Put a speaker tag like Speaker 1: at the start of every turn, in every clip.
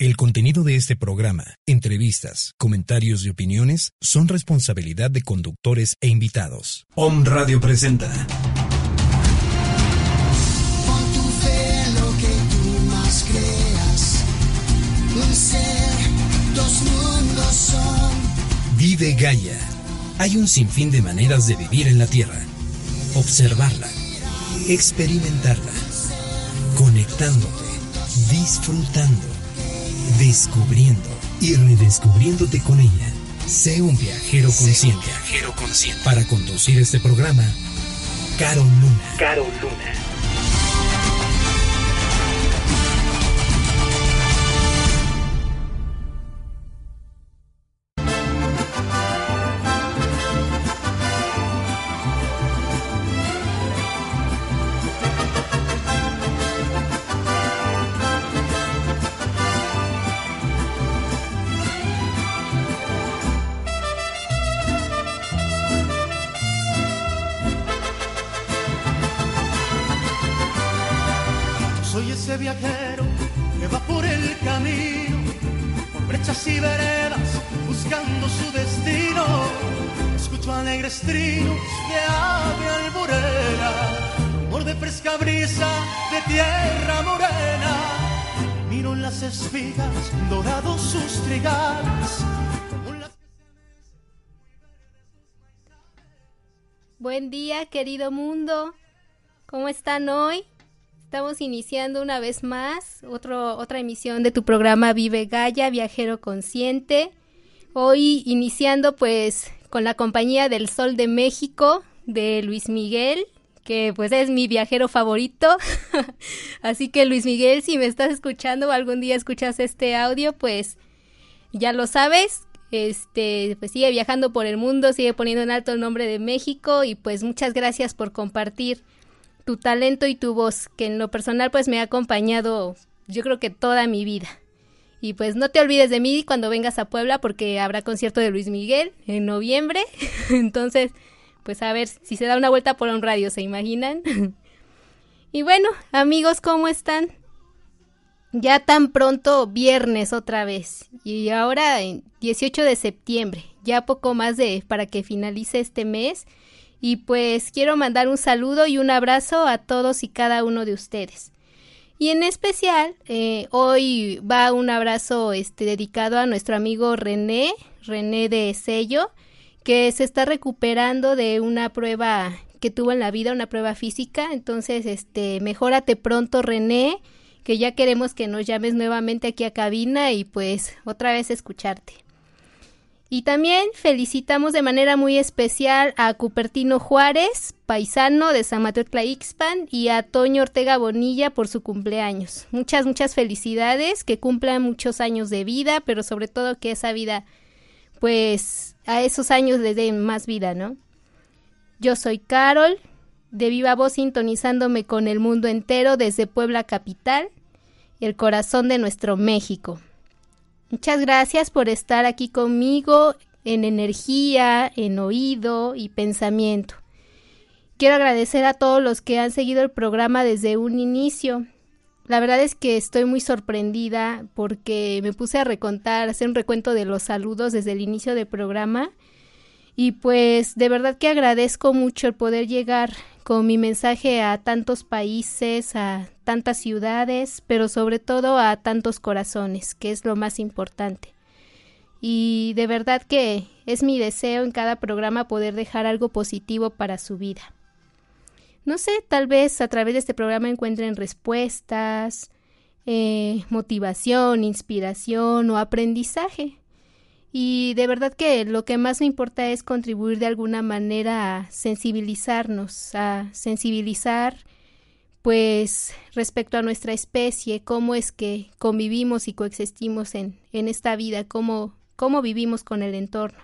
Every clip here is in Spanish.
Speaker 1: El contenido de este programa, entrevistas, comentarios y opiniones son responsabilidad de conductores e invitados. Om Radio presenta.
Speaker 2: Pon tu fe en lo que tú más creas. Un ser, dos mundos son.
Speaker 1: Vive Gaia. Hay un sinfín de maneras de vivir en la Tierra. Observarla, experimentarla, conectándote, disfrutando, descubriendo y redescubriéndote con ella. Sé un viajero consciente. viajero consciente. Para conducir este programa, Caro Luna. Caro Luna.
Speaker 3: Buen día, querido mundo. ¿Cómo están hoy? Estamos iniciando una vez más otro, otra emisión de tu programa Vive Gaia, Viajero Consciente. Hoy iniciando pues con la compañía del Sol de México de Luis Miguel, que pues es mi viajero favorito. Así que Luis Miguel, si me estás escuchando o algún día escuchas este audio, pues ya lo sabes. Este, pues sigue viajando por el mundo, sigue poniendo en alto el nombre de México y pues muchas gracias por compartir tu talento y tu voz, que en lo personal pues me ha acompañado yo creo que toda mi vida. Y pues no te olvides de mí cuando vengas a Puebla porque habrá concierto de Luis Miguel en noviembre. Entonces, pues a ver si se da una vuelta por un radio, ¿se imaginan? y bueno, amigos, ¿cómo están? Ya tan pronto viernes otra vez. Y ahora en 18 de septiembre, ya poco más de para que finalice este mes. Y pues quiero mandar un saludo y un abrazo a todos y cada uno de ustedes. Y en especial, eh, hoy va un abrazo este, dedicado a nuestro amigo René, René de Sello, que se está recuperando de una prueba que tuvo en la vida, una prueba física. Entonces, este, mejórate pronto, René, que ya queremos que nos llames nuevamente aquí a cabina y pues otra vez escucharte. Y también felicitamos de manera muy especial a Cupertino Juárez, paisano de San Mateo Tlaixpan, y a Toño Ortega Bonilla por su cumpleaños. Muchas, muchas felicidades, que cumplan muchos años de vida, pero sobre todo que esa vida, pues a esos años les den más vida, ¿no? Yo soy Carol, de viva voz sintonizándome con el mundo entero desde Puebla Capital, el corazón de nuestro México. Muchas gracias por estar aquí conmigo en energía, en oído y pensamiento. Quiero agradecer a todos los que han seguido el programa desde un inicio. La verdad es que estoy muy sorprendida porque me puse a recontar, hacer un recuento de los saludos desde el inicio del programa. Y pues de verdad que agradezco mucho el poder llegar con mi mensaje a tantos países, a tantas ciudades, pero sobre todo a tantos corazones, que es lo más importante. Y de verdad que es mi deseo en cada programa poder dejar algo positivo para su vida. No sé, tal vez a través de este programa encuentren respuestas, eh, motivación, inspiración o aprendizaje. Y de verdad que lo que más me importa es contribuir de alguna manera a sensibilizarnos, a sensibilizar pues respecto a nuestra especie, cómo es que convivimos y coexistimos en, en esta vida, cómo, cómo vivimos con el entorno.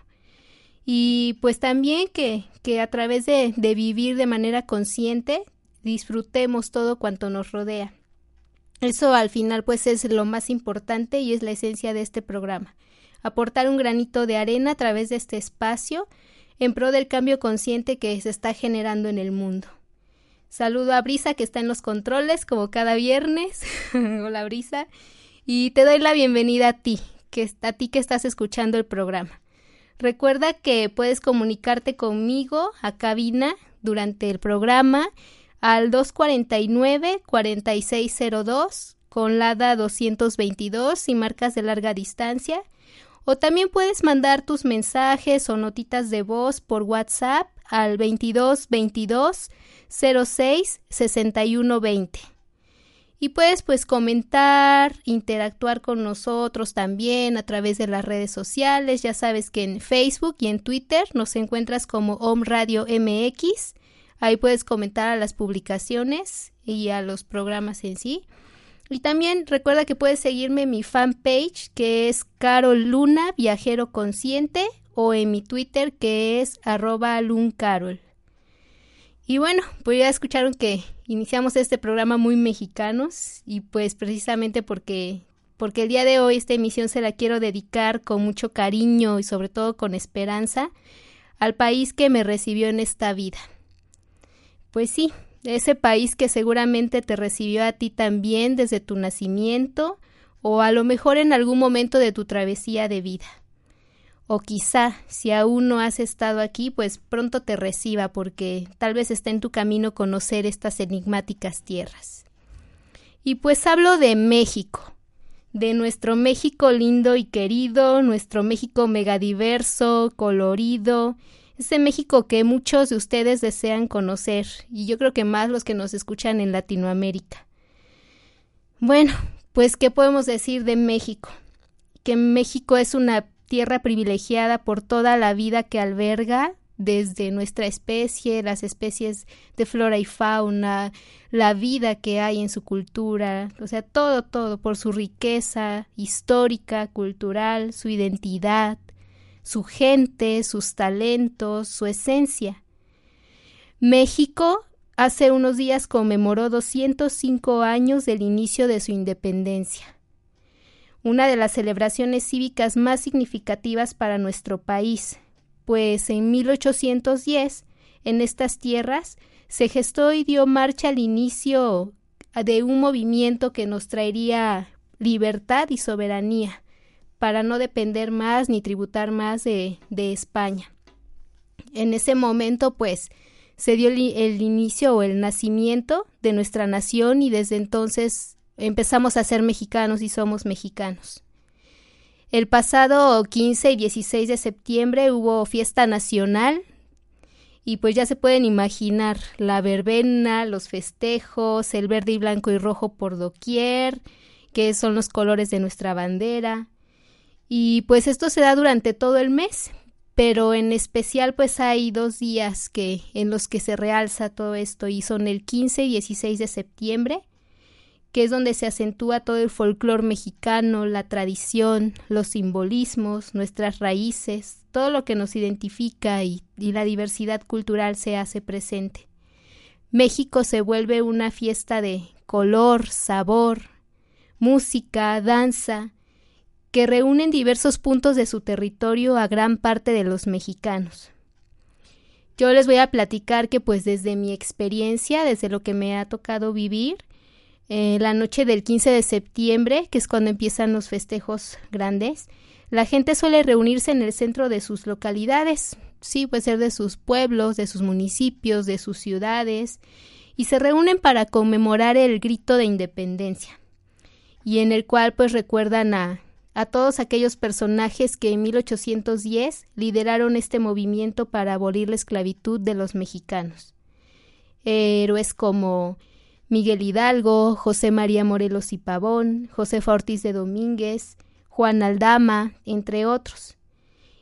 Speaker 3: Y pues también que, que a través de, de vivir de manera consciente disfrutemos todo cuanto nos rodea. Eso al final pues es lo más importante y es la esencia de este programa aportar un granito de arena a través de este espacio en pro del cambio consciente que se está generando en el mundo. Saludo a Brisa que está en los controles como cada viernes. Hola Brisa. y te doy la bienvenida a ti, que a ti que estás escuchando el programa. Recuerda que puedes comunicarte conmigo a cabina durante el programa al 249-4602 con LADA 222 y marcas de larga distancia. O también puedes mandar tus mensajes o notitas de voz por WhatsApp al 2222 06 61 20. Y puedes pues comentar, interactuar con nosotros también a través de las redes sociales. Ya sabes que en Facebook y en Twitter nos encuentras como Home Radio MX. Ahí puedes comentar a las publicaciones y a los programas en sí. Y también recuerda que puedes seguirme en mi fanpage que es Carol Luna Viajero Consciente o en mi Twitter que es arroba luncarol. Y bueno, pues ya escucharon que iniciamos este programa muy mexicanos y pues precisamente porque porque el día de hoy esta emisión se la quiero dedicar con mucho cariño y sobre todo con esperanza al país que me recibió en esta vida. Pues sí, ese país que seguramente te recibió a ti también desde tu nacimiento o a lo mejor en algún momento de tu travesía de vida. O quizá, si aún no has estado aquí, pues pronto te reciba porque tal vez está en tu camino conocer estas enigmáticas tierras. Y pues hablo de México, de nuestro México lindo y querido, nuestro México megadiverso, colorido, ese México que muchos de ustedes desean conocer, y yo creo que más los que nos escuchan en Latinoamérica. Bueno, pues, ¿qué podemos decir de México? Que México es una tierra privilegiada por toda la vida que alberga, desde nuestra especie, las especies de flora y fauna, la vida que hay en su cultura, o sea, todo, todo, por su riqueza histórica, cultural, su identidad, su gente, sus talentos, su esencia. México hace unos días conmemoró 205 años del inicio de su independencia, una de las celebraciones cívicas más significativas para nuestro país, pues en 1810 en estas tierras se gestó y dio marcha al inicio de un movimiento que nos traería libertad y soberanía para no depender más ni tributar más de, España. En ese momento, pues, se dio el, el inicio o el nacimiento de nuestra nación y desde entonces empezamos a ser mexicanos y somos mexicanos. El pasado 15 y 16 de septiembre hubo fiesta nacional y pues ya se pueden imaginar la verbena, los festejos, el verde y blanco y rojo por doquier, que son los colores de nuestra bandera, y pues esto se da durante todo el mes, pero en especial pues hay dos días que en los que se realza todo esto y son el 15 y 16 de septiembre, que es donde se acentúa todo el folclore mexicano, la tradición, los simbolismos, nuestras raíces, todo lo que nos identifica y, y la diversidad cultural se hace presente. México se vuelve una fiesta de color, sabor, música, danza, que reúnen diversos puntos de su territorio a gran parte de los mexicanos. Yo les voy a platicar que pues desde mi experiencia, desde lo que me ha tocado vivir, eh, la noche del 15 de septiembre, que es cuando empiezan los festejos grandes, la gente suele reunirse en el centro de sus localidades, sí, puede ser de sus pueblos, de sus municipios, de sus ciudades, y se reúnen para conmemorar el grito de independencia, y en el cual pues recuerdan a a todos aquellos personajes que en 1810 lideraron este movimiento para abolir la esclavitud de los mexicanos. Héroes como Miguel Hidalgo, José María Morelos y Pavón, José Ortiz de Domínguez, Juan Aldama, entre otros.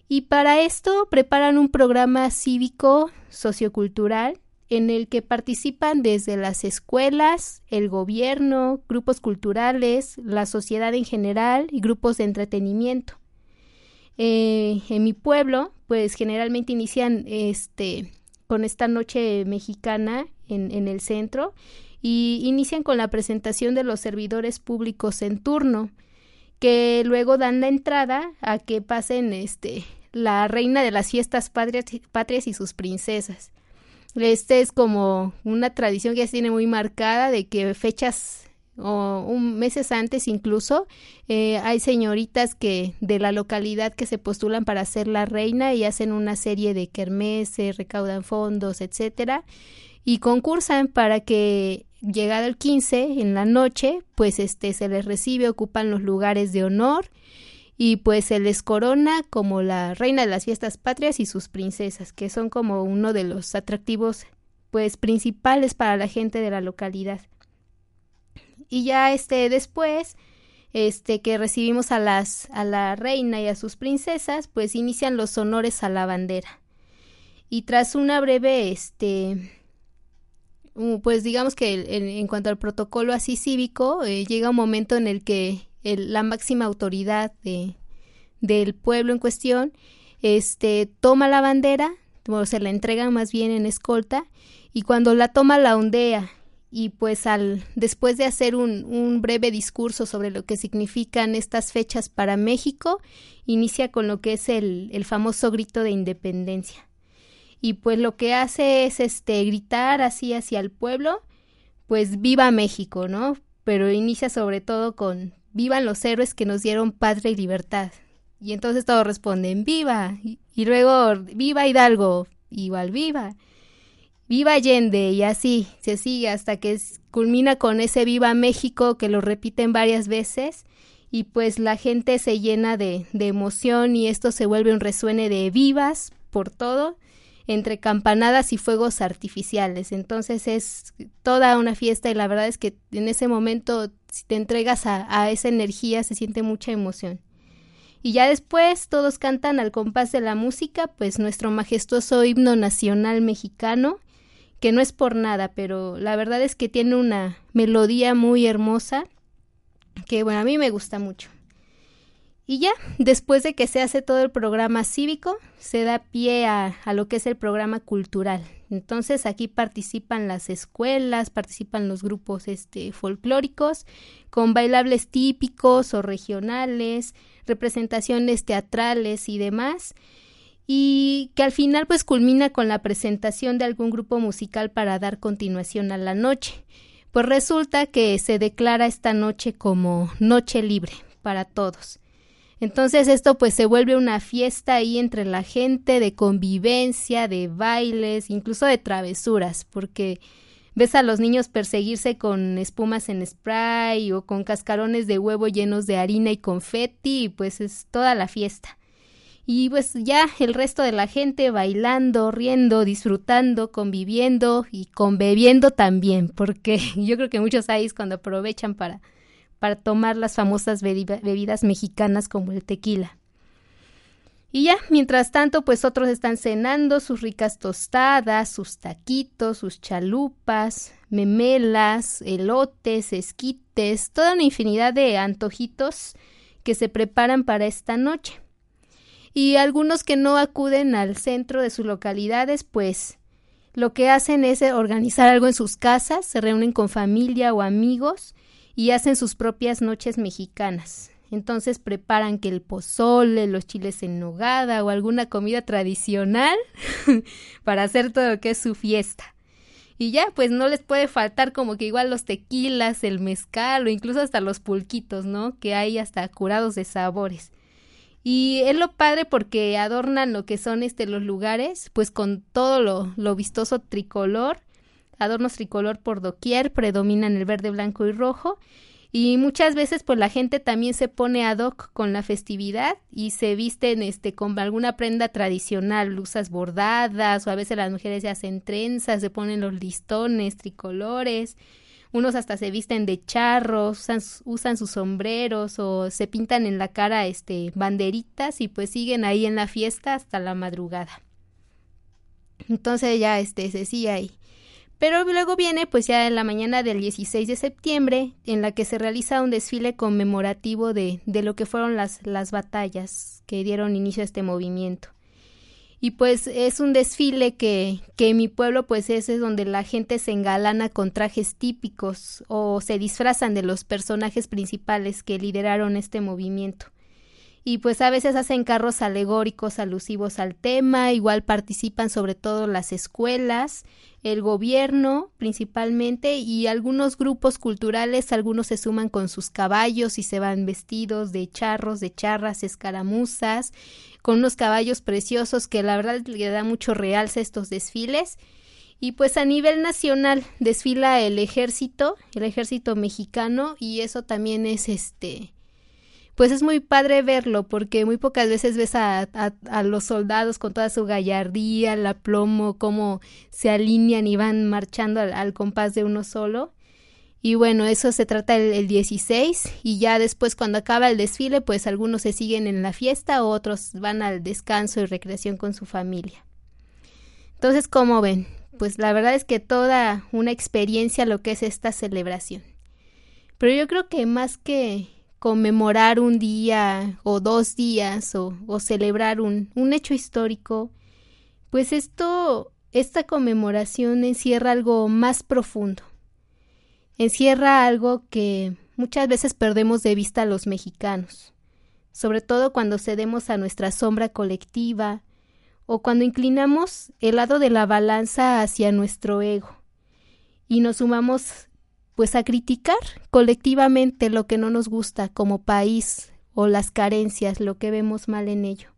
Speaker 3: Y para esto preparan un programa cívico sociocultural en el que participan desde las escuelas, el gobierno, grupos culturales, la sociedad en general y grupos de entretenimiento. Eh, en mi pueblo, pues generalmente inician este con esta noche mexicana en, el centro y inician con la presentación de los servidores públicos en turno, que luego dan la entrada a que pasen este la reina de las fiestas patrias y sus princesas. Este es como una tradición que ya se tiene muy marcada de que fechas o un meses antes incluso, eh, hay señoritas que de la localidad que se postulan para ser la reina y hacen una serie de kermeses, recaudan fondos, etcétera, y concursan para que llegado el 15 en la noche, pues este se les recibe, ocupan los lugares de honor y pues se les corona como la reina de las fiestas patrias y sus princesas, que son como uno de los atractivos pues principales para la gente de la localidad. Y ya este después este que recibimos a las a la reina y a sus princesas, pues inician los honores a la bandera. Y tras una breve este pues digamos que en, cuanto al protocolo así cívico, eh, llega un momento en el que la máxima autoridad de, del pueblo en cuestión este, toma la bandera, o se la entregan más bien en escolta, y cuando la toma la ondea y pues al después de hacer un, un, breve discurso sobre lo que significan estas fechas para México, inicia con lo que es el, el famoso grito de independencia y pues lo que hace es este gritar así hacia el pueblo, pues viva México, ¿no? Pero inicia sobre todo con vivan los héroes que nos dieron patria y libertad. Y entonces todos responden viva y, luego viva Hidalgo, igual viva. Viva Allende y así se sigue hasta que culmina con ese viva México que lo repiten varias veces y pues la gente se llena de, de emoción y esto se vuelve un resuene de vivas por todo entre campanadas y fuegos artificiales. Entonces es toda una fiesta y la verdad es que en ese momento si te entregas a, esa energía se siente mucha emoción. Y ya después todos cantan al compás de la música, pues nuestro majestuoso himno nacional mexicano, que no es por nada, pero la verdad es que tiene una melodía muy hermosa, que bueno, a mí me gusta mucho. Y ya, después de que se hace todo el programa cívico, se da pie a, lo que es el programa cultural. Entonces aquí participan las escuelas, participan los grupos este, folclóricos, con bailables típicos o regionales, representaciones teatrales y demás. Y que al final pues culmina con la presentación de algún grupo musical para dar continuación a la noche. Pues resulta que se declara esta noche como noche libre para todos. Entonces esto pues se vuelve una fiesta ahí entre la gente de convivencia, de bailes, incluso de travesuras, porque ves a los niños perseguirse con espumas en spray o con cascarones de huevo llenos de harina y confeti y pues es toda la fiesta. Y pues ya el resto de la gente bailando, riendo, disfrutando, conviviendo y conbebiendo también, porque yo creo que muchos ahí cuando aprovechan para para tomar las famosas bebidas mexicanas como el tequila. Y ya, mientras tanto, pues otros están cenando sus ricas tostadas, sus taquitos, sus chalupas, memelas, elotes, esquites, toda una infinidad de antojitos que se preparan para esta noche. Y algunos que no acuden al centro de sus localidades, pues lo que hacen es organizar algo en sus casas, se reúnen con familia o amigos y hacen sus propias noches mexicanas. Entonces preparan que el pozole, los chiles en nogada o alguna comida tradicional para hacer todo lo que es su fiesta. Y ya, pues no les puede faltar como que igual los tequilas, el mezcal o incluso hasta los pulquitos, ¿no? Que hay hasta curados de sabores. Y es lo padre porque adornan lo que son este los lugares, pues con todo lo, lo vistoso tricolor adornos tricolor por doquier, predominan el verde, blanco y rojo. Y muchas veces pues la gente también se pone ad hoc con la festividad y se visten este con alguna prenda tradicional, blusas bordadas o a veces las mujeres se hacen trenzas, se ponen los listones tricolores, unos hasta se visten de charros, usan, sus sombreros o se pintan en la cara este banderitas y pues siguen ahí en la fiesta hasta la madrugada. Entonces ya este se sigue ahí. Pero luego viene pues ya en la mañana del 16 de septiembre en la que se realiza un desfile conmemorativo de, de lo que fueron las, las batallas que dieron inicio a este movimiento. Y pues es un desfile que, que en mi pueblo pues es, es donde la gente se engalana con trajes típicos o se disfrazan de los personajes principales que lideraron este movimiento. Y pues a veces hacen carros alegóricos alusivos al tema, igual participan sobre todo las escuelas, el gobierno principalmente y algunos grupos culturales, algunos se suman con sus caballos y se van vestidos de charros, de charras, escaramuzas, con unos caballos preciosos que la verdad le da mucho realce a estos desfiles. Y pues a nivel nacional desfila el ejército, el ejército mexicano y eso también es este pues es muy padre verlo porque muy pocas veces ves a, los soldados con toda su gallardía, la plomo, cómo se alinean y van marchando al, compás de uno solo. Y bueno, eso se trata el, el, 16 y ya después cuando acaba el desfile, pues algunos se siguen en la fiesta, otros van al descanso y recreación con su familia. Entonces, ¿cómo ven? Pues la verdad es que toda una experiencia lo que es esta celebración. Pero yo creo que más que conmemorar un día o dos días o, celebrar un, un hecho histórico, pues esto, esta conmemoración encierra algo más profundo, encierra algo que muchas veces perdemos de vista a los mexicanos, sobre todo cuando cedemos a nuestra sombra colectiva o cuando inclinamos el lado de la balanza hacia nuestro ego y nos sumamos pues a criticar colectivamente lo que no nos gusta como país o las carencias, lo que vemos mal en ello.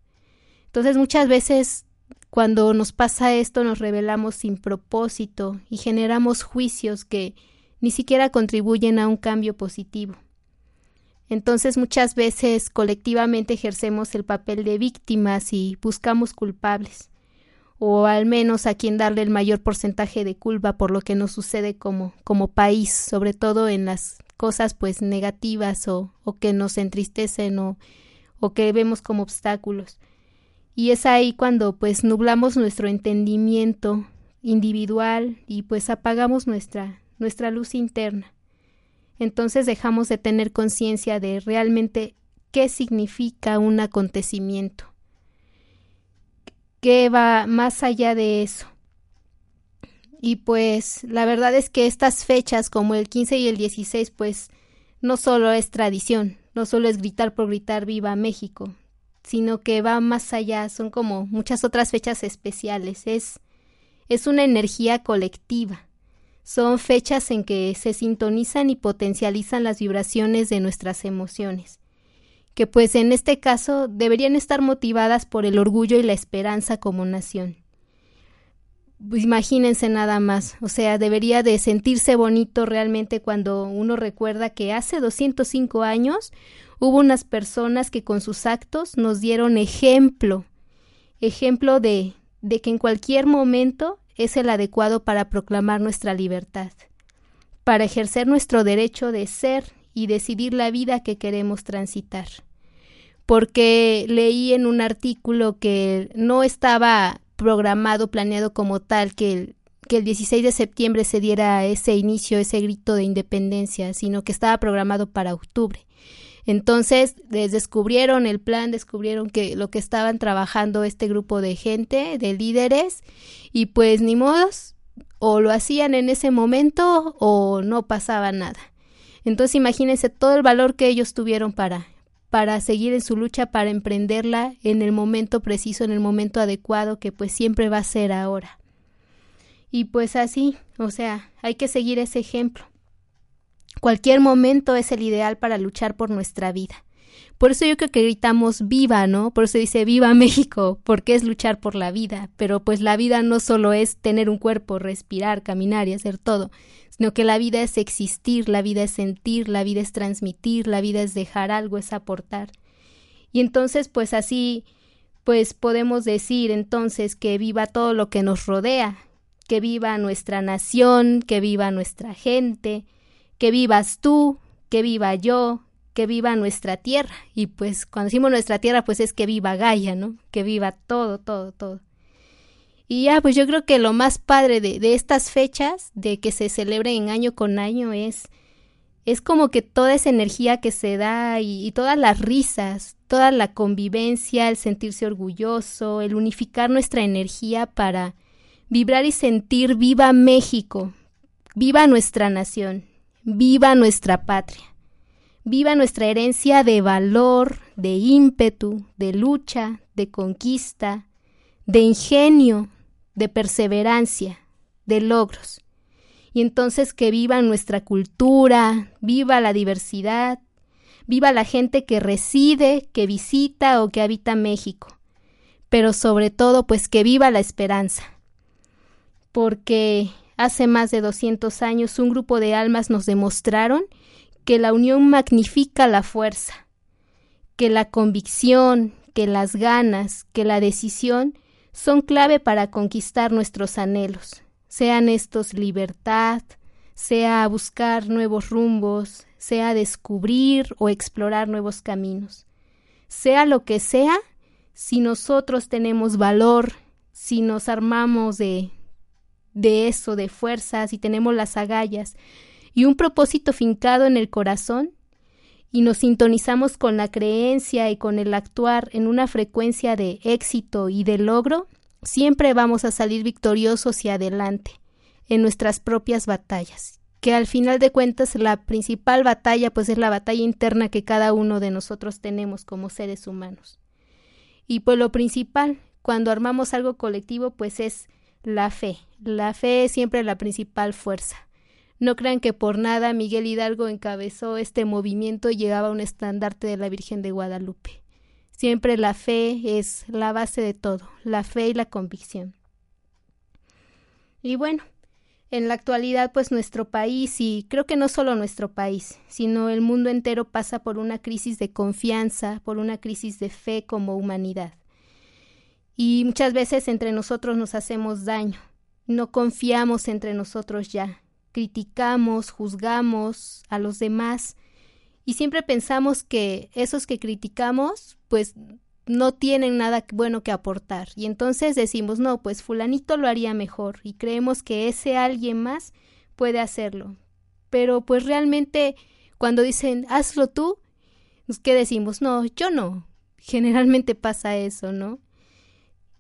Speaker 3: Entonces muchas veces cuando nos pasa esto nos revelamos sin propósito y generamos juicios que ni siquiera contribuyen a un cambio positivo. Entonces muchas veces colectivamente ejercemos el papel de víctimas y buscamos culpables o al menos a quien darle el mayor porcentaje de culpa por lo que nos sucede como, como país, sobre todo en las cosas pues negativas o, o que nos entristecen o, o que vemos como obstáculos. Y es ahí cuando pues nublamos nuestro entendimiento individual y pues apagamos nuestra, nuestra luz interna. Entonces dejamos de tener conciencia de realmente qué significa un acontecimiento que va más allá de eso. Y pues la verdad es que estas fechas como el 15 y el 16 pues no solo es tradición, no solo es gritar por gritar viva México, sino que va más allá, son como muchas otras fechas especiales, es es una energía colectiva. Son fechas en que se sintonizan y potencializan las vibraciones de nuestras emociones que pues en este caso deberían estar motivadas por el orgullo y la esperanza como nación. Pues imagínense nada más, o sea, debería de sentirse bonito realmente cuando uno recuerda que hace 205 años hubo unas personas que con sus actos nos dieron ejemplo, ejemplo de, de que en cualquier momento es el adecuado para proclamar nuestra libertad, para ejercer nuestro derecho de ser y decidir la vida que queremos transitar. Porque leí en un artículo que no estaba programado, planeado como tal, que el, que el 16 de septiembre se diera ese inicio, ese grito de independencia, sino que estaba programado para octubre. Entonces, descubrieron el plan, descubrieron que lo que estaban trabajando este grupo de gente, de líderes, y pues ni modos, o lo hacían en ese momento o no pasaba nada. Entonces imagínense todo el valor que ellos tuvieron para, para seguir en su lucha, para emprenderla en el momento preciso, en el momento adecuado, que pues siempre va a ser ahora. Y pues así, o sea, hay que seguir ese ejemplo. Cualquier momento es el ideal para luchar por nuestra vida. Por eso yo creo que gritamos viva, ¿no? Por eso dice viva México, porque es luchar por la vida. Pero pues la vida no solo es tener un cuerpo, respirar, caminar y hacer todo, sino que la vida es existir, la vida es sentir, la vida es transmitir, la vida es dejar algo, es aportar. Y entonces, pues así, pues podemos decir entonces que viva todo lo que nos rodea, que viva nuestra nación, que viva nuestra gente, que vivas tú, que viva yo, que viva nuestra tierra. Y pues cuando decimos nuestra tierra, pues es que viva Gaia, ¿no? Que viva todo, todo, todo. Y ya, pues yo creo que lo más padre de, de estas fechas, de que se celebren año con año, es, es como que toda esa energía que se da y, y, todas las risas, toda la convivencia, el sentirse orgulloso, el unificar nuestra energía para vibrar y sentir viva México, viva nuestra nación, viva nuestra patria. Viva nuestra herencia de valor, de ímpetu, de lucha, de conquista, de ingenio, de perseverancia, de logros. Y entonces que viva nuestra cultura, viva la diversidad, viva la gente que reside, que visita o que habita México. Pero sobre todo, pues que viva la esperanza. Porque hace más de 200 años un grupo de almas nos demostraron que la unión magnifica la fuerza, que la convicción, que las ganas, que la decisión son clave para conquistar nuestros anhelos, sean estos libertad, sea buscar nuevos rumbos, sea descubrir o explorar nuevos caminos. Sea lo que sea, si nosotros tenemos valor, si nos armamos de, de eso, de fuerzas, y tenemos las agallas y un propósito fincado en el corazón, y nos sintonizamos con la creencia y con el actuar en una frecuencia de éxito y de logro, siempre vamos a salir victoriosos y adelante en nuestras propias batallas que al final de cuentas la principal batalla pues es la batalla interna que cada uno de nosotros tenemos como seres humanos. Y pues lo principal, cuando armamos algo colectivo, pues es la fe. La fe es siempre la principal fuerza. No crean que por nada Miguel Hidalgo encabezó este movimiento y llegaba a un estandarte de la Virgen de Guadalupe. Siempre la fe es la base de todo, la fe y la convicción. Y bueno, en la actualidad, pues nuestro país, y creo que no solo nuestro país, sino el mundo entero pasa por una crisis de confianza, por una crisis de fe como humanidad. Y muchas veces entre nosotros nos hacemos daño, no confiamos entre nosotros ya, criticamos, juzgamos a los demás, y siempre pensamos que esos que criticamos, pues no tienen nada bueno que aportar. Y entonces decimos, no, pues fulanito lo haría mejor y creemos que ese alguien más puede hacerlo. Pero pues realmente cuando dicen, hazlo tú, ¿qué decimos? No, yo no. Generalmente pasa eso, ¿no?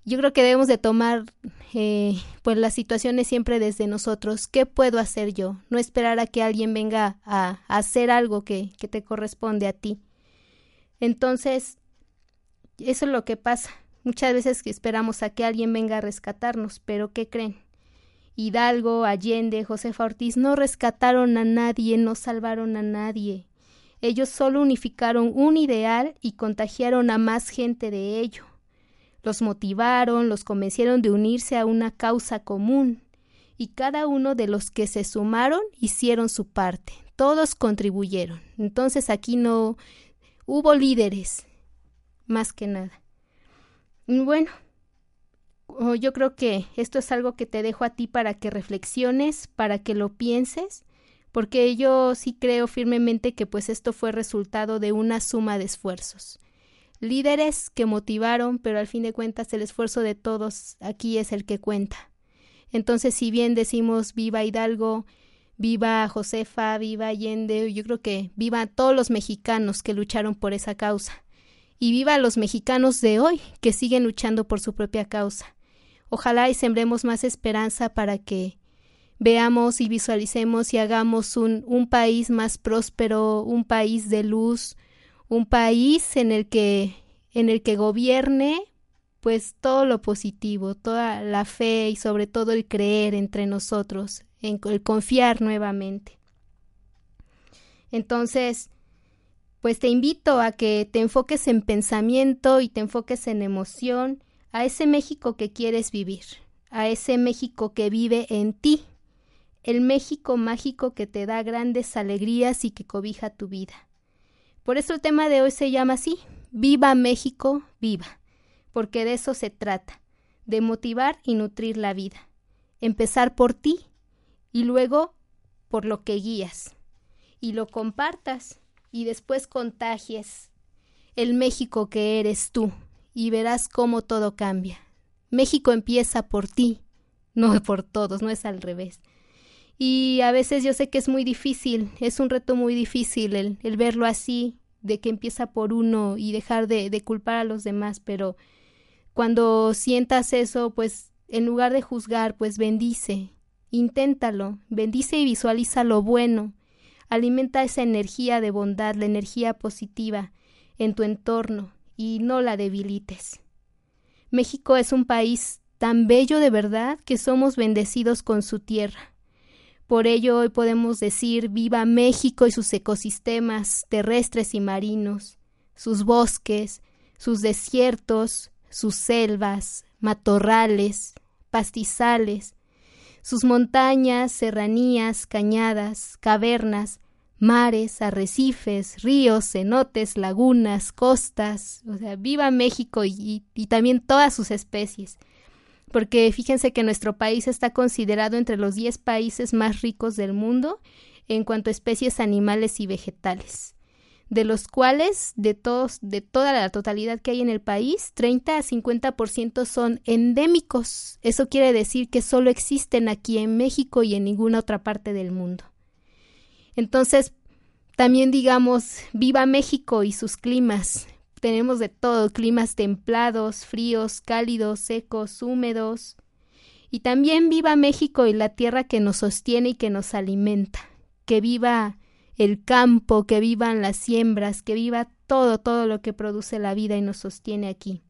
Speaker 3: Yo creo que debemos de tomar eh, pues las situaciones siempre desde nosotros. ¿Qué puedo hacer yo? No esperar a que alguien venga a, hacer algo que, que te corresponde a ti. Entonces, eso es lo que pasa. Muchas veces que esperamos a que alguien venga a rescatarnos, pero ¿qué creen? Hidalgo, Allende, Josefa Ortiz no rescataron a nadie, no salvaron a nadie. Ellos solo unificaron un ideal y contagiaron a más gente de ello. Los motivaron, los convencieron de unirse a una causa común, y cada uno de los que se sumaron hicieron su parte. Todos contribuyeron. Entonces aquí no hubo líderes, más que nada. Bueno, yo creo que esto es algo que te dejo a ti para que reflexiones, para que lo pienses, porque yo sí creo firmemente que pues esto fue resultado de una suma de esfuerzos. Líderes que motivaron, pero al fin de cuentas el esfuerzo de todos aquí es el que cuenta. Entonces, si bien decimos viva Hidalgo, viva Josefa, viva Allende, yo creo que viva todos los mexicanos que lucharon por esa causa y viva a los mexicanos de hoy que siguen luchando por su propia causa. Ojalá y sembremos más esperanza para que veamos y visualicemos y hagamos un, un país más próspero, un país de luz, un país en el que en el que gobierne pues todo lo positivo, toda la fe y sobre todo el creer entre nosotros, en el confiar nuevamente. Entonces, pues te invito a que te enfoques en pensamiento y te enfoques en emoción a ese México que quieres vivir, a ese México que vive en ti, el México mágico que te da grandes alegrías y que cobija tu vida. Por eso el tema de hoy se llama así, Viva México, viva, porque de eso se trata, de motivar y nutrir la vida, empezar por ti y luego por lo que guías y lo compartas y después contagies el México que eres tú y verás cómo todo cambia. México empieza por ti, no por todos, no es al revés. Y a veces yo sé que es muy difícil, es un reto muy difícil el, el verlo así, de que empieza por uno y dejar de, de culpar a los demás, pero cuando sientas eso, pues en lugar de juzgar, pues bendice, inténtalo, bendice y visualiza lo bueno, Alimenta esa energía de bondad, la energía positiva en tu entorno y no la debilites. México es un país tan bello de verdad que somos bendecidos con su tierra. Por ello hoy podemos decir viva México y sus ecosistemas terrestres y marinos, sus bosques, sus desiertos, sus selvas, matorrales, pastizales, sus montañas, serranías, cañadas, cavernas, mares, arrecifes, ríos, cenotes, lagunas, costas, o sea, viva México y, y, también todas sus especies. Porque fíjense que nuestro país está considerado entre los 10 países más ricos del mundo en cuanto a especies animales y vegetales de los cuales de todos de toda la totalidad que hay en el país, 30 a 50% son endémicos. Eso quiere decir que solo existen aquí en México y en ninguna otra parte del mundo. Entonces, también digamos, viva México y sus climas. Tenemos de todo, climas templados, fríos, cálidos, secos, húmedos. Y también viva México y la tierra que nos sostiene y que nos alimenta. Que viva el campo, que vivan las siembras, que viva todo, todo lo que produce la vida y nos sostiene aquí.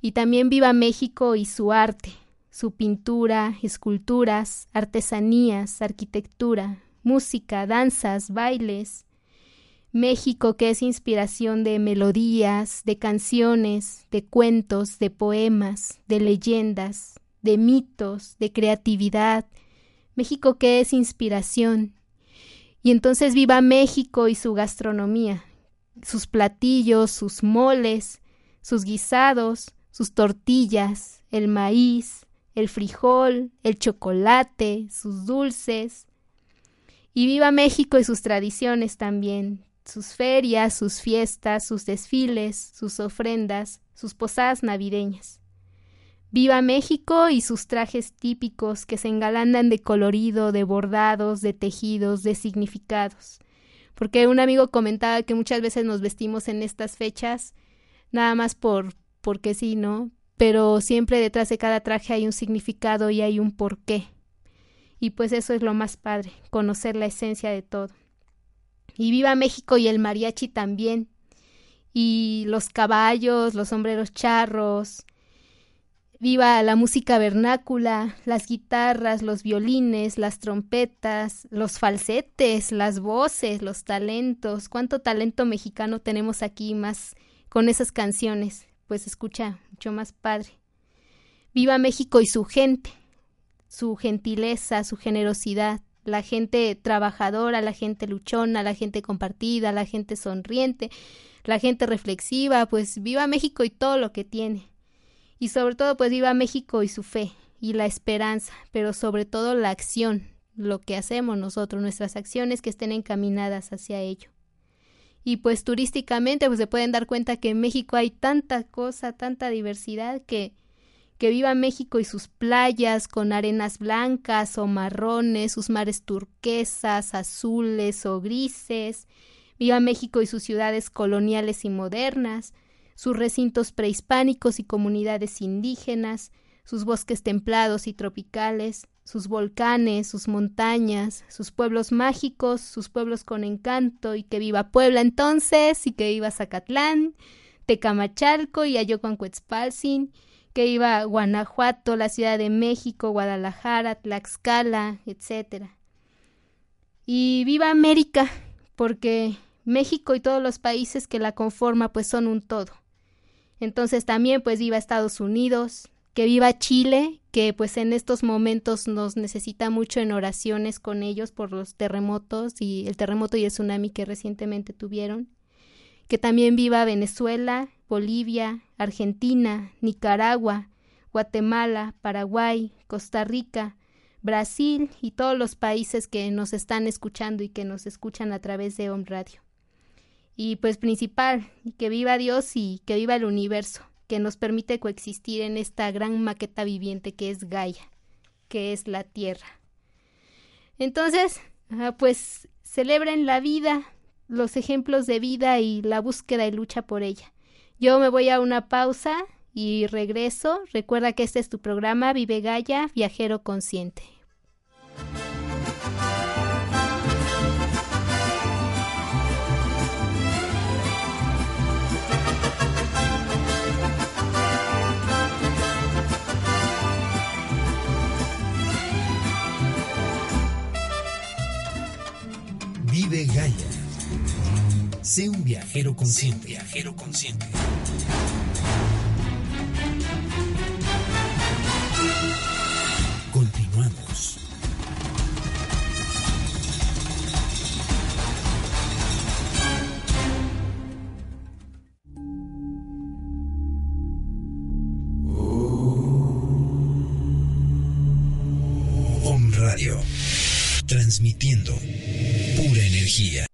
Speaker 3: Y también viva México y su arte, su pintura, esculturas, artesanías, arquitectura, música, danzas, bailes. México que es inspiración de melodías, de canciones, de cuentos, de poemas, de leyendas, de mitos, de creatividad. México que es inspiración, y entonces viva México y su gastronomía, sus platillos, sus moles, sus guisados, sus tortillas, el maíz, el frijol, el chocolate, sus dulces. Y viva México y sus tradiciones también, sus ferias, sus fiestas, sus desfiles, sus ofrendas, sus posadas navideñas. Viva México y sus trajes típicos que se engalanan de colorido, de bordados, de tejidos, de significados. Porque un amigo comentaba que muchas veces nos vestimos en estas fechas nada más por porque sí, ¿no? Pero siempre detrás de cada traje hay un significado y hay un porqué. Y pues eso es lo más padre, conocer la esencia de todo. Y viva México y el mariachi también. Y los caballos, los sombreros charros, Viva la música vernácula, las guitarras, los violines, las trompetas, los falsetes, las voces, los talentos. ¿Cuánto talento mexicano tenemos aquí más con esas canciones? Pues escucha, mucho más padre. Viva México y su gente, su gentileza, su generosidad, la gente trabajadora, la gente luchona, la gente compartida, la gente sonriente, la gente reflexiva, pues viva México y todo lo que tiene y sobre todo pues viva México y su fe y la esperanza, pero sobre todo la acción, lo que hacemos nosotros, nuestras acciones que estén encaminadas hacia ello. Y pues turísticamente pues se pueden dar cuenta que en México hay tanta cosa, tanta diversidad que que viva México y sus playas con arenas blancas o marrones, sus mares turquesas, azules o grises. Viva México y sus ciudades coloniales y modernas, sus recintos prehispánicos y comunidades indígenas, sus bosques templados y tropicales, sus volcanes, sus montañas, sus pueblos mágicos, sus pueblos con encanto, y que viva Puebla entonces, y que viva Zacatlán, Tecamachalco y Ayocuancuetzpalzin, que viva Guanajuato, la Ciudad de México, Guadalajara, Tlaxcala, etc. Y viva América, porque México y todos los países que la conforman pues son un todo. Entonces también pues viva Estados Unidos, que viva Chile, que pues en estos momentos nos necesita mucho en oraciones con ellos por los terremotos y el terremoto y el tsunami que recientemente tuvieron. Que también viva Venezuela, Bolivia, Argentina, Nicaragua, Guatemala, Paraguay, Costa Rica, Brasil y todos los países que nos están escuchando y que nos escuchan a través de Home Radio y pues principal, que viva Dios y que viva el universo, que nos permite coexistir en esta gran maqueta viviente que es Gaia, que es la Tierra. Entonces, ah, pues celebren la vida, los ejemplos de vida y la búsqueda y lucha por ella. Yo me voy a una pausa y regreso. Recuerda que este es tu programa Vive Gaia, Viajero Consciente. Vive Gaia.
Speaker 1: Sé un viajero consciente. viajero consciente. Continuamos. Om Radio. Transmitiendo pura energía.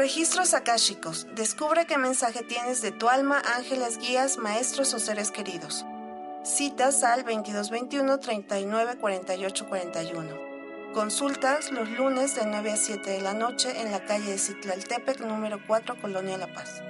Speaker 4: Registros akáshicos. Descubre qué mensaje tienes de tu alma, ángeles, guías, maestros o seres queridos. Citas al 2221 39 48 41. Consultas los lunes de 9 a 7 de la noche en la calle de Citlaltepec, número 4, Colonia La Paz.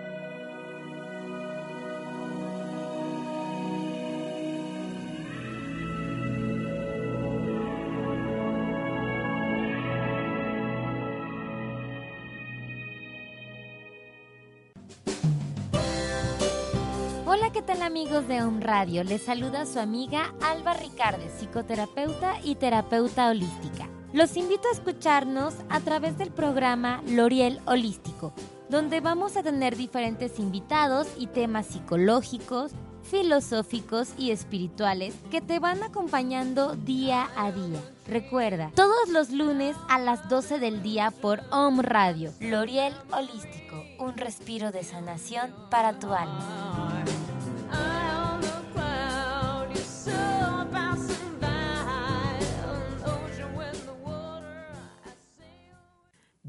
Speaker 5: ¿Qué amigos de Home Radio? Les saluda su amiga Alba Ricardes, psicoterapeuta y terapeuta holística. Los invito a escucharnos a través del programa L'Oriel Holístico, donde vamos a tener diferentes invitados y temas psicológicos, filosóficos y espirituales que te van acompañando día a día. Recuerda, todos los lunes a las 12 del día por Home Radio, L'Oriel Holístico, un respiro de sanación para tu alma.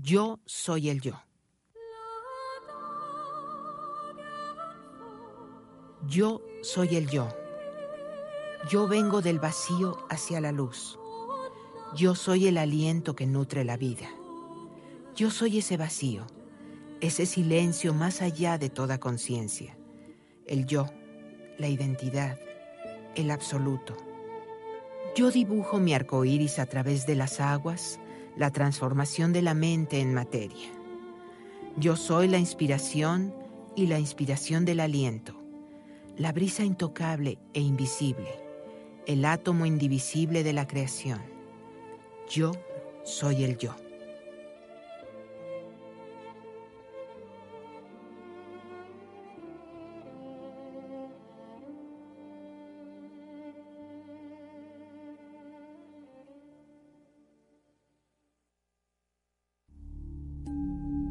Speaker 6: Yo soy el yo. Yo soy el yo. Yo vengo del vacío hacia la luz. Yo soy el aliento que nutre la vida. Yo soy ese vacío, ese silencio más allá de toda conciencia. El yo, la identidad, el absoluto. Yo dibujo mi arco iris a través de las aguas, la transformación de la mente en materia. Yo soy la inspiración y la inspiración del aliento, la brisa intocable e invisible, el átomo indivisible de la creación. Yo soy el yo.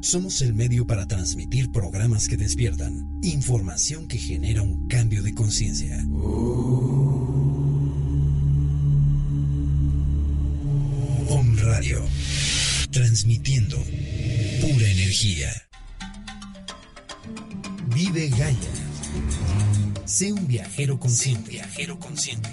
Speaker 1: Somos el medio para transmitir programas que despiertan, información que genera un cambio de conciencia. Om Radio, transmitiendo pura energía. Vive Gaia. Sé un viajero consciente. viajero consciente.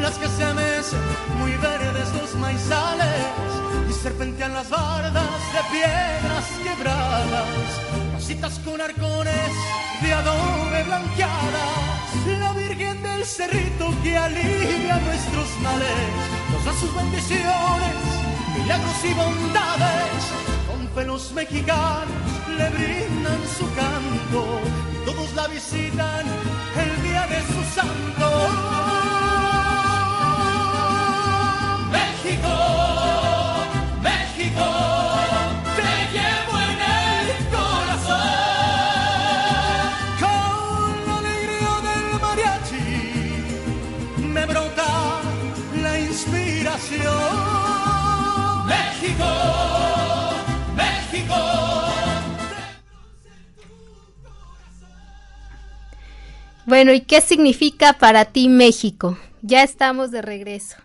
Speaker 7: Las que se mecen muy verdes los maizales y serpentean las bardas de piedras quebradas, casitas con arcones de adobe blanqueadas, la Virgen del Cerrito que alivia nuestros males, nos da sus bendiciones, milagros y bondades, con fe los mexicanos le brindan su canto, y todos la visitan el día de su santo.
Speaker 3: Bueno, ¿y qué significa para ti México? Ya estamos de regreso.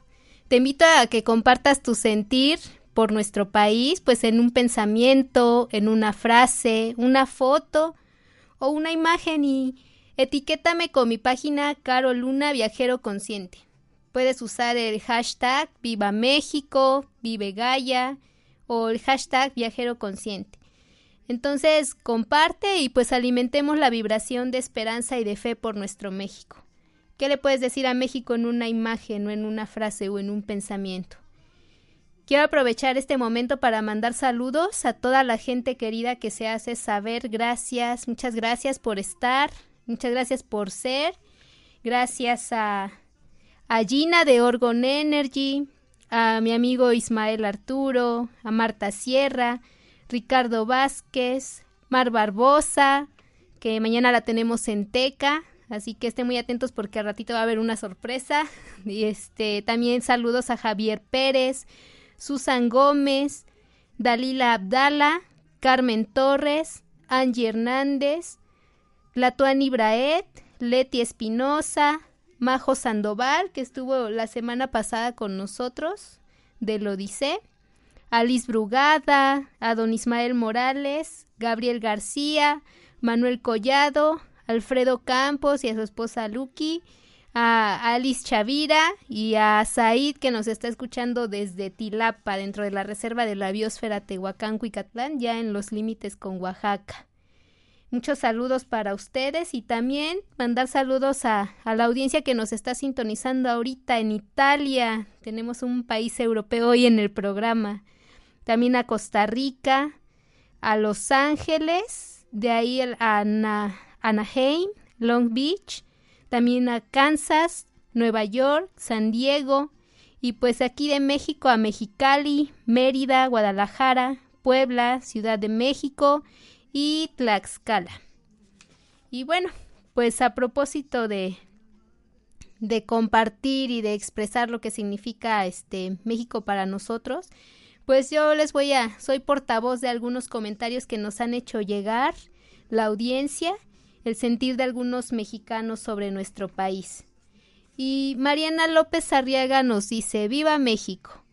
Speaker 3: Te invito a que compartas tu sentir por nuestro país, pues en un pensamiento, en una frase, una foto o una imagen y etiquétame con mi página Caro Luna Viajero Consciente. Puedes usar el hashtag Viva México, Vive o el hashtag Viajero Consciente. Entonces comparte y pues alimentemos la vibración de esperanza y de fe por nuestro México. ¿Qué le puedes decir a México en una imagen o en una frase o en un pensamiento? Quiero aprovechar este momento para mandar saludos a toda la gente querida que se hace saber. Gracias, muchas gracias por estar, muchas gracias por ser. Gracias a, a Gina de Orgon Energy, a mi amigo Ismael Arturo, a Marta Sierra, Ricardo Vázquez, Mar Barbosa, que mañana la tenemos en Teca, así que estén muy atentos porque al ratito va a haber una sorpresa. Y este también saludos a Javier Pérez, Susan Gómez, Dalila Abdala, Carmen Torres, Angie Hernández, Latuani Braet, Leti Espinosa, Majo Sandoval, que estuvo la semana pasada con nosotros, del Odisé, Alice Brugada, a don Ismael Morales, Gabriel García, Manuel Collado, Alfredo Campos y a su esposa Lucky, a Alice Chavira y a Said que nos está escuchando desde Tilapa, dentro de la reserva de la biosfera Tehuacán-Cuicatlán, ya en los límites con Oaxaca. Muchos saludos para ustedes y también mandar saludos a, a, la audiencia que nos está sintonizando ahorita en Italia. Tenemos un país europeo hoy en el programa también a Costa Rica, a Los Ángeles, de ahí a Anaheim, Long Beach, también a Kansas, Nueva York, San Diego, y pues aquí de México a Mexicali, Mérida, Guadalajara, Puebla, Ciudad de México y Tlaxcala. Y bueno, pues a propósito de, de compartir y de expresar lo que significa este México para nosotros, pues yo les voy a, soy portavoz de algunos comentarios que nos han hecho llegar la audiencia, el sentir de algunos mexicanos sobre nuestro país. Y Mariana López Arriaga nos dice, viva México.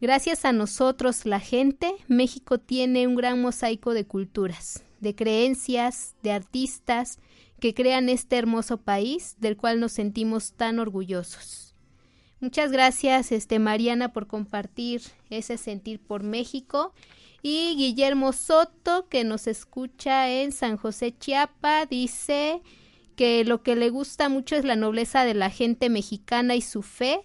Speaker 3: Gracias a nosotros, la gente, México tiene un gran mosaico de culturas, de creencias, de artistas que crean este hermoso país del cual nos sentimos tan orgullosos. Muchas gracias, este Mariana, por compartir ese sentir por México. Y Guillermo Soto, que nos escucha en San José Chiapa, dice que lo que le gusta mucho es la nobleza de la gente mexicana y su fe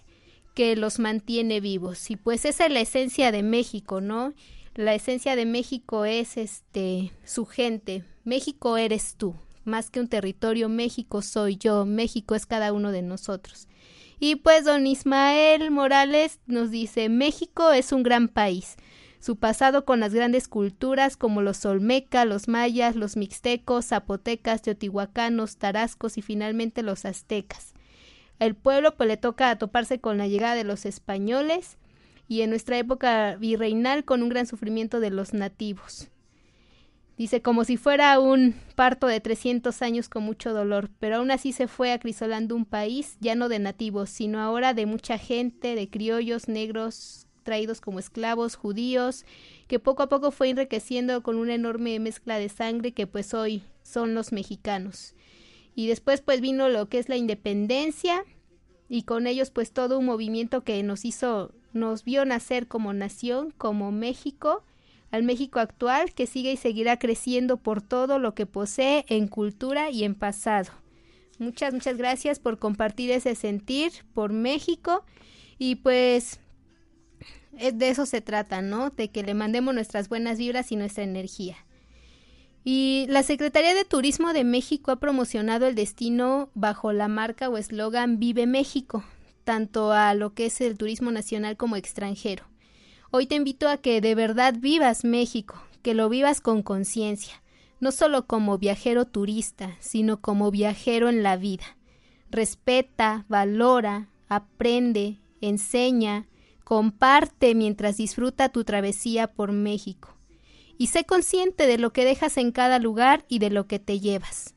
Speaker 3: que los mantiene vivos. Y pues esa es la esencia de México, ¿no? La esencia de México es este su gente. México eres tú. Más que un territorio, México soy yo, México es cada uno de nosotros. Y pues don Ismael Morales nos dice, México es un gran país. Su pasado con las grandes culturas como los Olmeca, los mayas, los mixtecos, zapotecas, teotihuacanos, tarascos y finalmente los aztecas. El pueblo pues le toca toparse con la llegada de los españoles y en nuestra época virreinal con un gran sufrimiento de los nativos. Dice, como si fuera un parto de 300 años con mucho dolor, pero aún así se fue acrisolando un país ya no de nativos, sino ahora de mucha gente, de criollos negros traídos como esclavos, judíos, que poco a poco fue enriqueciendo con una enorme mezcla de sangre que pues hoy son los mexicanos. Y después pues vino lo que es la independencia y con ellos pues todo un movimiento que nos hizo, nos vio nacer como nación, como México, al México actual que sigue y seguirá creciendo por todo lo que posee en cultura y en pasado. Muchas, muchas gracias por compartir ese sentir por México y pues de eso se trata, ¿no? De que le mandemos nuestras buenas vibras y nuestra energía. Y la Secretaría de Turismo de México ha promocionado el destino bajo la marca o eslogan Vive México, tanto a lo que es el turismo nacional como extranjero. Hoy te invito a que de verdad vivas México, que lo vivas con conciencia, no solo como viajero turista, sino como viajero en la vida. Respeta, valora, aprende, enseña, comparte mientras disfruta tu travesía por México. Y sé consciente de lo que dejas en cada lugar y de lo que te llevas.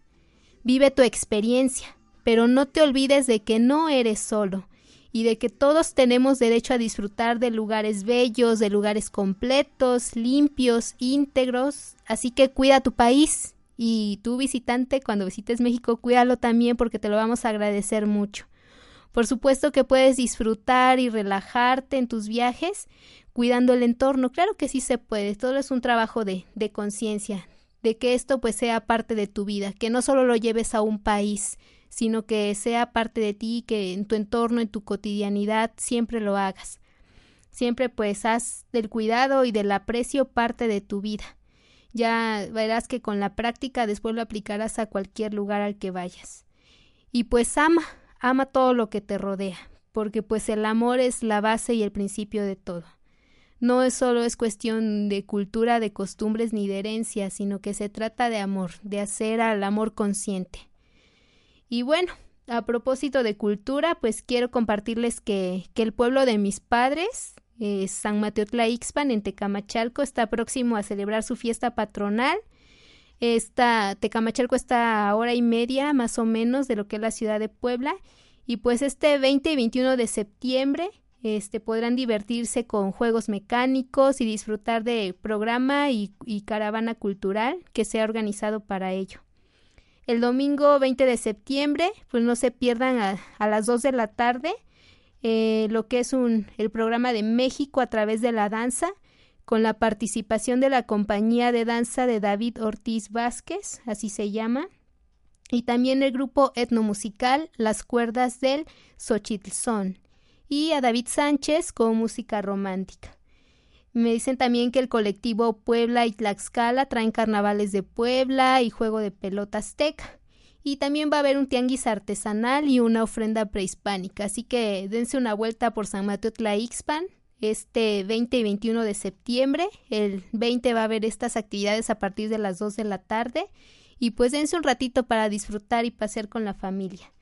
Speaker 3: Vive tu experiencia, pero no te olvides de que no eres solo y de que todos tenemos derecho a disfrutar de lugares bellos, de lugares completos, limpios, íntegros. Así que cuida tu país y tú visitante, cuando visites México, cuídalo también porque te lo vamos a agradecer mucho. Por supuesto que puedes disfrutar y relajarte en tus viajes cuidando el entorno. Claro que sí se puede. Todo es un trabajo de, de conciencia, de que esto pues sea parte de tu vida, que no solo lo lleves a un país, sino que sea parte de ti, que en tu entorno, en tu cotidianidad, siempre lo hagas. Siempre pues haz del cuidado y del aprecio parte de tu vida. Ya verás que con la práctica después lo aplicarás a cualquier lugar al que vayas. Y pues ama, ama todo lo que te rodea, porque pues el amor es la base y el principio de todo. No es solo es cuestión de cultura, de costumbres ni de herencia, sino que se trata de amor, de hacer al amor consciente. Y bueno, a propósito de cultura, pues quiero compartirles que, que el pueblo de mis padres, eh, San Mateo Tlaixpan, en Tecamachalco, está próximo a celebrar su fiesta patronal. Esta Tecamachalco está a hora y media más o menos de lo que es la ciudad de Puebla. Y pues este 20 y 21 de septiembre este, podrán divertirse con juegos mecánicos y disfrutar de programa y caravana cultural que se ha organizado para ello. El domingo 20 de septiembre, pues no se pierdan a, las 2 de la tarde eh, lo que es un, el programa de México a través de la danza, con la participación de la compañía de danza de David Ortiz Vázquez, así se llama, y también el grupo etnomusical Las Cuerdas del Xochitlzón, y a David Sánchez con música romántica. Me dicen también que el colectivo Puebla y Tlaxcala traen carnavales de Puebla y juego de pelota azteca. Y también va a haber un tianguis artesanal y una ofrenda prehispánica. Así que dense una vuelta por San Mateo Tlaixpan este 20 y 21 de septiembre. El 20 va a haber estas actividades a partir de las 2 de la tarde. Y pues dense un ratito para disfrutar y pasear con la familia.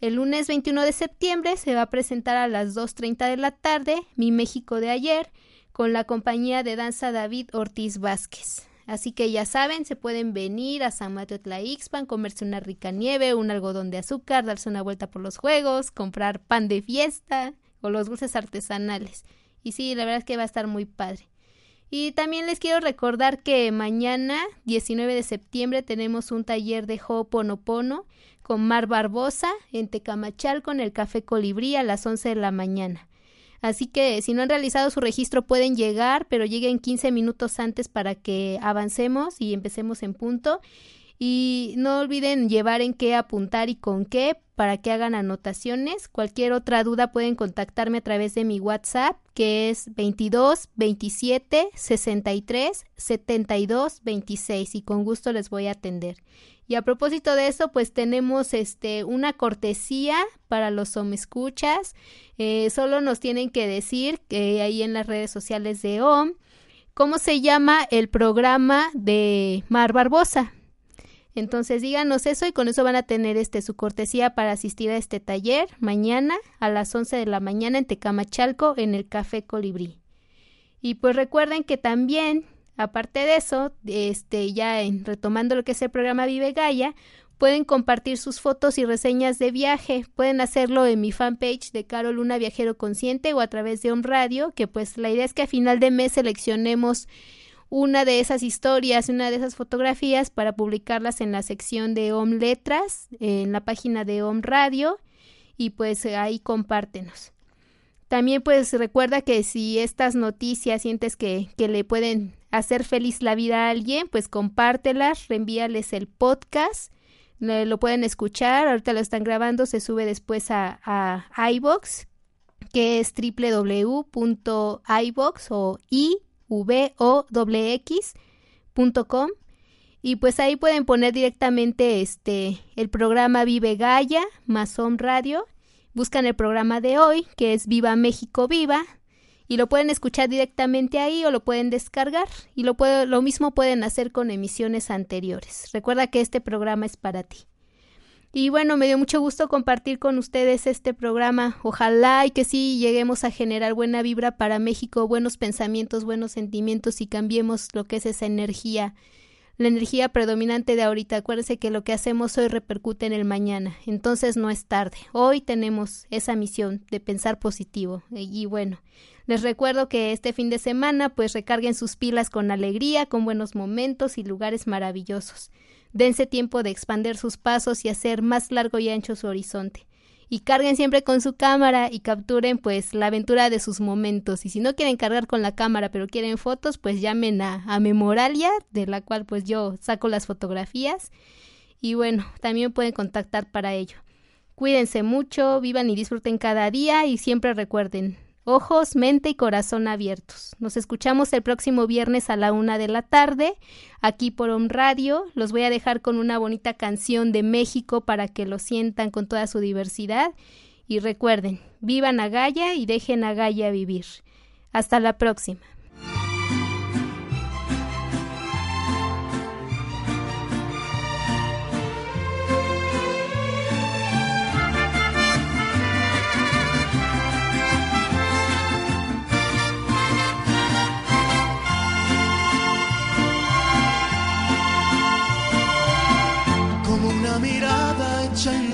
Speaker 3: El lunes 21 de septiembre se va a presentar a las 2.30 de la tarde Mi México de ayer con la compañía de danza David Ortiz Vázquez. Así que ya saben, se pueden venir a San Mateo Tlaixpan, comerse una rica nieve, un algodón de azúcar, darse una vuelta por los juegos, comprar pan de fiesta o los dulces artesanales. Y sí, la verdad es que va a estar muy padre. Y también les quiero recordar que mañana, 19 de septiembre, tenemos un taller de Ho'oponopono con Mar Barbosa en Tecamachal con el Café Colibrí a las 11 de la mañana. Así que si no han realizado su registro pueden llegar, pero lleguen 15 minutos antes para que avancemos y empecemos en punto. Y no olviden llevar en qué apuntar y con qué para que hagan anotaciones. Cualquier otra duda pueden contactarme a través de mi WhatsApp que es 22 27 63 72 26 y con gusto les voy a atender. Y a propósito de eso, pues tenemos este una cortesía para los homescuchas. Eh, solo nos tienen que decir que ahí en las redes sociales de OM cómo se llama el programa de Mar Barbosa. Entonces díganos eso y con eso van a tener este su cortesía para asistir a este taller mañana a las 11 de la mañana en Tecamachalco en el Café Colibrí. Y pues recuerden que también Aparte de eso, este, ya en, retomando lo que es el programa Vive Gaia, pueden compartir sus fotos y reseñas de viaje. Pueden hacerlo en mi fanpage de Carol Luna Viajero Consciente o a través de un Radio, que pues la idea es que a final de mes seleccionemos una de esas historias, una de esas fotografías para publicarlas en la sección de OM Letras, en la página de OM Radio y pues ahí compártenos. También pues recuerda que si estas noticias sientes que, que le pueden hacer feliz la vida a alguien, pues compártelas, reenvíales el podcast, lo pueden escuchar, ahorita lo están grabando, se sube después a, a iBox, que es www.ibox o ivx.com y pues ahí pueden poner directamente este el programa Vive Gaia Home Radio, buscan el programa de hoy que es Viva México Viva y lo pueden escuchar directamente ahí o lo pueden descargar y lo, lo mismo pueden hacer con emisiones anteriores. Recuerda que este programa es para ti. Y bueno, me dio mucho gusto compartir con ustedes este programa. Ojalá y que sí lleguemos a generar buena vibra para México, buenos pensamientos, buenos sentimientos y cambiemos lo que es esa energía, la energía predominante de ahorita. Acuérdense que lo que hacemos hoy repercute en el mañana, entonces no es tarde. Hoy tenemos esa misión de pensar positivo. Y bueno, les recuerdo que este fin de semana pues recarguen sus pilas con alegría, con buenos momentos y lugares maravillosos. Dense tiempo de expandir sus pasos y hacer más largo y ancho su horizonte y carguen siempre con su cámara y capturen pues la aventura de sus momentos. Y si no quieren cargar con la cámara pero quieren fotos pues llamen a, a Memoralia de la cual pues yo saco las fotografías. Y bueno también pueden contactar para ello. Cuídense mucho vivan y disfruten cada día y siempre recuerden ojos, mente y corazón abiertos. Nos escuchamos el próximo viernes a la una de la tarde, aquí por un radio. Los voy a dejar con una bonita canción de México para que lo sientan con toda su diversidad. Y recuerden, vivan a Gaia y dejen a Gaia vivir. Hasta la próxima.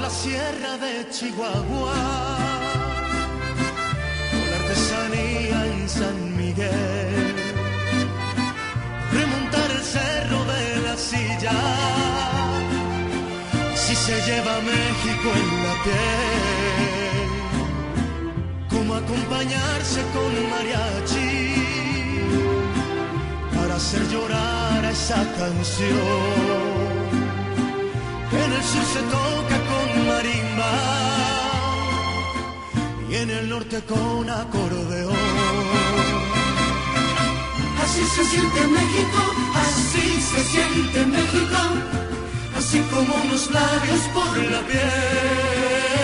Speaker 7: La sierra de Chihuahua, con artesanía en San Miguel, remontar el cerro de la silla, si se lleva México en la piel, como acompañarse con mariachi. Para hacer llorar a esa canción. En el sur se toca marimba y en el norte con acordeón.
Speaker 2: Así se siente México, así se siente México, así como unos labios por la piel.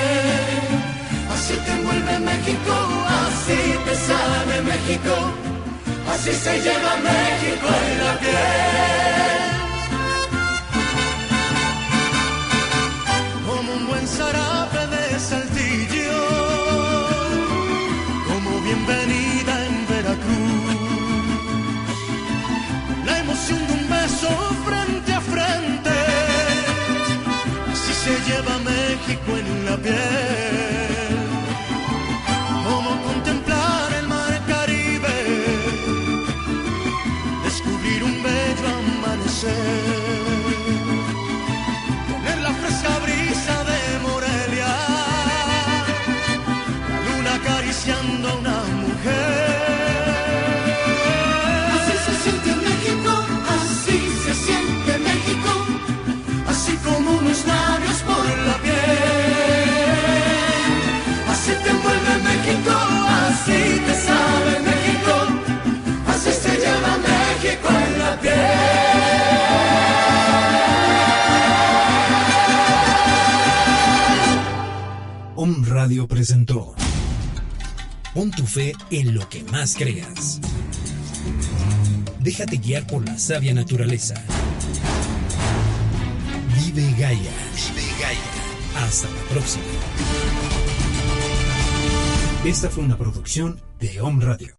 Speaker 2: Así te envuelve México, así te sabe México, así se lleva México en la piel.
Speaker 7: Frente a frente, así se lleva México en la piel. Como contemplar el mar Caribe, descubrir un bello amanecer.
Speaker 1: Om Radio presentó. Pon tu fe en lo que más creas. Déjate guiar por la sabia naturaleza. Vive Gaia. Vive Gaia. Hasta la próxima. Esta fue una producción de Home Radio.